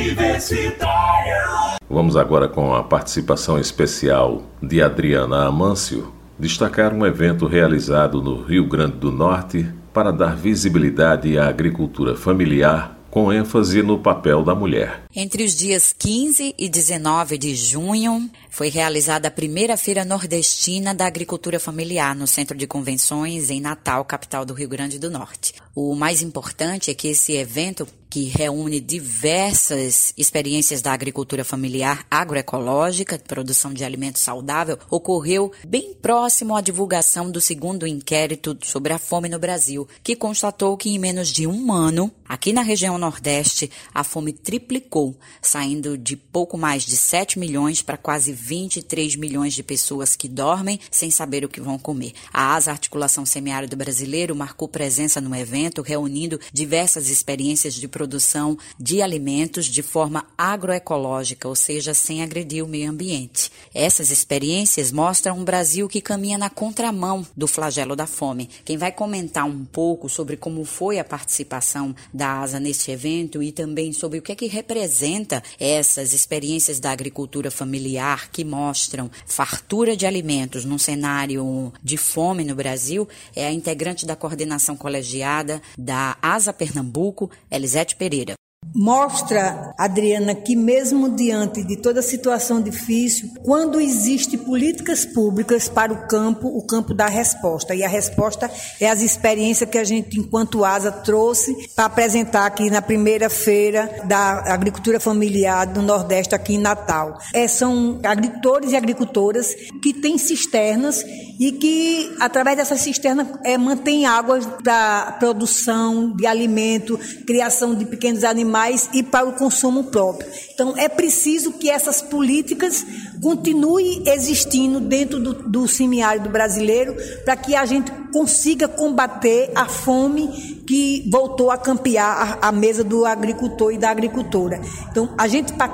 Universitária. Vamos agora com a participação especial de Adriana Amâncio destacar um evento realizado no Rio Grande do Norte para dar visibilidade à agricultura familiar com ênfase no papel da mulher. Entre os dias 15 e 19 de junho, foi realizada a primeira Feira Nordestina da Agricultura Familiar no Centro de Convenções em Natal, capital do Rio Grande do Norte. O mais importante é que esse evento que reúne diversas experiências da agricultura familiar agroecológica, produção de alimento saudável, ocorreu bem próximo à divulgação do segundo inquérito sobre a fome no Brasil, que constatou que em menos de um ano, aqui na região Nordeste, a fome triplicou, saindo de pouco mais de 7 milhões para quase 23 milhões de pessoas que dormem sem saber o que vão comer. A ASA Articulação Semiárido Brasileiro marcou presença no evento, reunindo diversas experiências de produção de alimentos de forma agroecológica, ou seja, sem agredir o meio ambiente. Essas experiências mostram um Brasil que caminha na contramão do flagelo da fome. Quem vai comentar um pouco sobre como foi a participação da ASA neste evento e também sobre o que é que representa essas experiências da agricultura familiar que mostram fartura de alimentos num cenário de fome no Brasil é a integrante da coordenação colegiada da ASA Pernambuco, Elisete Pereira. Mostra, Adriana, que mesmo diante de toda situação difícil, quando existe políticas públicas para o campo, o campo dá resposta. E a resposta é as experiências que a gente, enquanto ASA, trouxe para apresentar aqui na primeira feira da agricultura familiar do Nordeste, aqui em Natal. É, são agricultores e agricultoras que têm cisternas e que, através dessas cisternas, é, mantêm água para produção de alimento, criação de pequenos animais animais e para o consumo próprio. Então, é preciso que essas políticas continuem existindo dentro do, do semiárido brasileiro para que a gente consiga combater a fome que voltou a campear a, a, mesa do agricultor e da agricultora. Então, a gente, para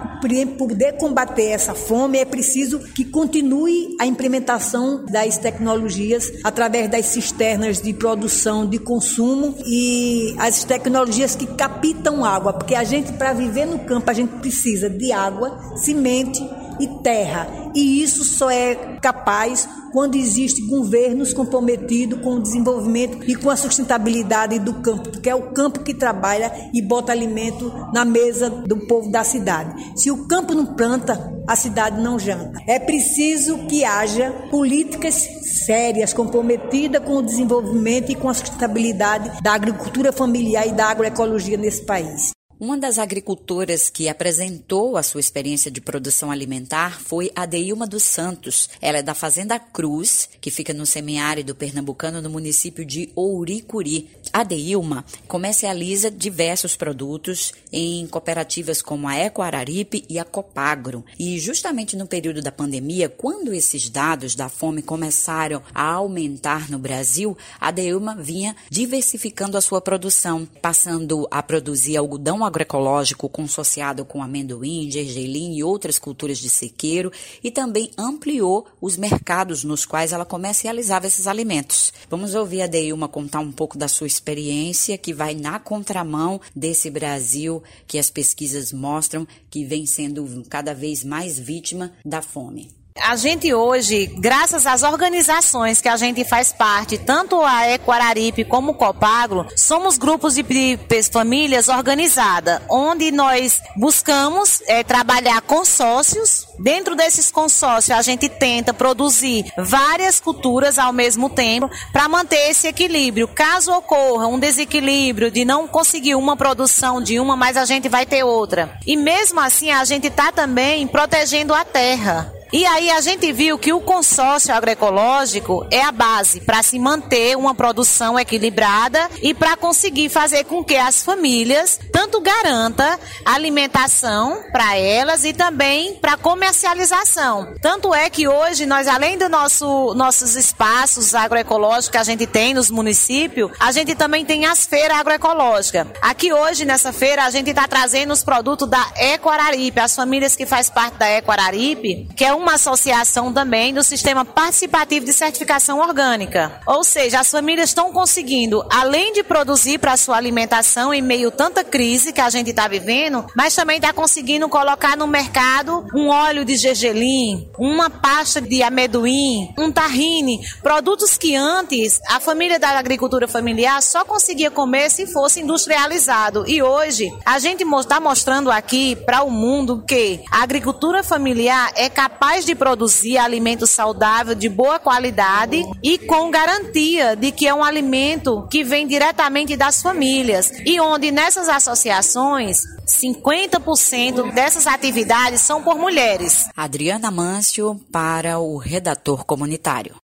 poder combater essa fome, é preciso que continue a implementação das tecnologias através das cisternas de produção, de consumo e as tecnologias que captam água, porque a gente, para viver no campo, a gente precisa de água, semente e terra. E isso só é capaz quando existe governos comprometidos com o desenvolvimento e com a sustentabilidade do campo, porque é o campo que trabalha e bota alimento na mesa do povo da cidade. Se o campo não planta, a cidade não janta. É preciso que haja políticas sérias, comprometidas com o desenvolvimento e com a sustentabilidade da agricultura familiar e da agroecologia nesse país. Uma das agricultoras que apresentou a sua experiência de produção alimentar foi a Deilma dos Santos. Ela é da Fazenda Cruz, que fica no semiárido pernambucano no município de Ouricuri. A Deilma comercializa diversos produtos em cooperativas como a Eco Araripe e a Copagro. E justamente no período da pandemia, quando esses dados da fome começaram a aumentar no Brasil, a Deilma vinha diversificando a sua produção, passando a produzir algodão agroecológico consociado com amendoim, gergelim e outras culturas de sequeiro e também ampliou os mercados nos quais ela comercializava esses alimentos. Vamos ouvir a Deilma contar um pouco da sua experiência que vai na contramão desse Brasil que as pesquisas mostram que vem sendo cada vez mais vítima da fome. A gente hoje, graças às organizações que a gente faz parte, tanto a Equararipe como o Copagro, somos grupos de, famílias organizadas, onde nós buscamos é, trabalhar consórcios. Dentro desses consórcios, a gente tenta produzir várias culturas ao mesmo tempo para manter esse equilíbrio. Caso ocorra um desequilíbrio de não conseguir uma produção de uma, mas a gente vai ter outra. E mesmo assim, a gente está também protegendo a terra. E aí a gente viu que o consórcio agroecológico é a base para se manter uma produção equilibrada e para conseguir fazer com que as famílias tanto garanta alimentação para elas e também para comercialização. Tanto é que hoje nós além do nosso nossos espaços agroecológicos que a gente tem nos municípios, a gente também tem as feiras agroecológicas. Aqui hoje nessa feira a gente está trazendo os produtos da Eco Araripe, as famílias que faz parte da Eco Araripe, que é um uma associação também do sistema participativo de certificação orgânica. Ou seja, as famílias estão conseguindo, além de produzir para sua alimentação em meio a tanta crise que a gente está vivendo, mas também está conseguindo colocar no mercado um óleo de gergelim, uma pasta de amendoim, um tahine, produtos que antes a família da agricultura familiar só conseguia comer se fosse industrializado. E hoje a gente está mostrando aqui para o mundo que a agricultura familiar é capaz de produzir alimento saudável de boa qualidade e com garantia de que é um alimento que vem diretamente das famílias e onde nessas associações 50% dessas atividades são por mulheres. Adriana Mâncio para o redator comunitário.